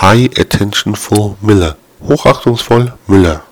High Attention for Miller. Hochachtungsvoll Müller.